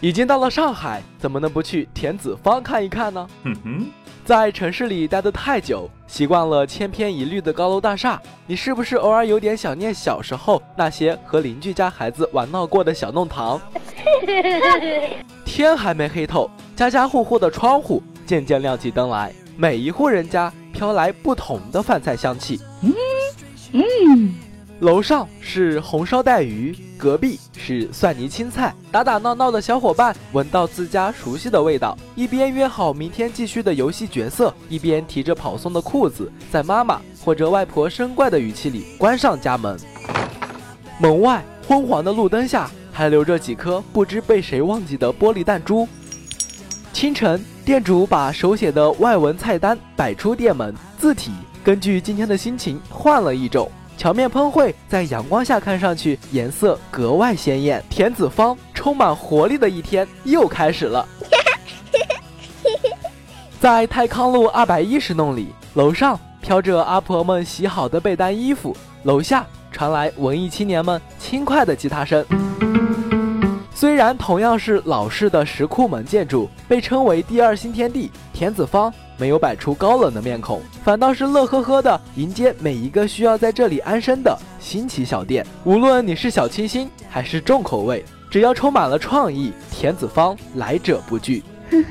已经到了上海，怎么能不去田子坊看一看呢？哼哼，在城市里待得太久，习惯了千篇一律的高楼大厦，你是不是偶尔有点想念小时候那些和邻居家孩子玩闹过的小弄堂？天还没黑透，家家户户的窗户渐渐亮起灯来，每一户人家飘来不同的饭菜香气。嗯嗯。楼上是红烧带鱼，隔壁是蒜泥青菜。打打闹闹的小伙伴闻到自家熟悉的味道，一边约好明天继续的游戏角色，一边提着跑送的裤子，在妈妈或者外婆生怪的语气里关上家门。门外昏黄的路灯下，还留着几颗不知被谁忘记的玻璃弹珠。清晨，店主把手写的外文菜单摆出店门，字体根据今天的心情换了一种。荞面喷绘在阳光下看上去颜色格外鲜艳。田子坊充满活力的一天又开始了。在泰康路二百一十弄里，楼上飘着阿婆们洗好的被单衣服，楼下传来文艺青年们轻快的吉他声。虽然同样是老式的石库门建筑，被称为第二新天地，田子坊。没有摆出高冷的面孔，反倒是乐呵呵的迎接每一个需要在这里安身的新奇小店。无论你是小清新还是重口味，只要充满了创意，田子坊来者不拒。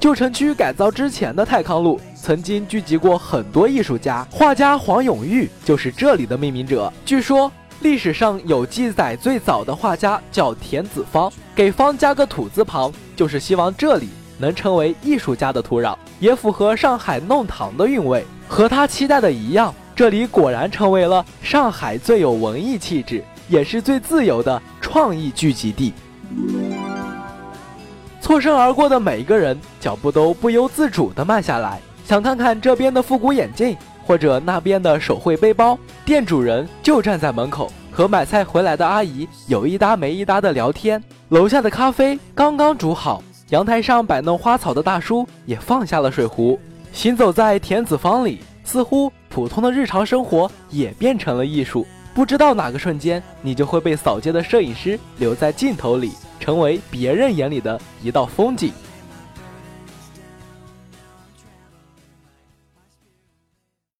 旧城区改造之前的泰康路曾经聚集过很多艺术家，画家黄永玉就是这里的命名者。据说历史上有记载，最早的画家叫田子方，给方加个土字旁，就是希望这里。能成为艺术家的土壤，也符合上海弄堂的韵味。和他期待的一样，这里果然成为了上海最有文艺气质，也是最自由的创意聚集地。错身而过的每一个人，脚步都不由自主地慢下来，想看看这边的复古眼镜，或者那边的手绘背包。店主人就站在门口，和买菜回来的阿姨有一搭没一搭的聊天。楼下的咖啡刚刚煮好。阳台上摆弄花草的大叔也放下了水壶，行走在田子坊里，似乎普通的日常生活也变成了艺术。不知道哪个瞬间，你就会被扫街的摄影师留在镜头里，成为别人眼里的一道风景。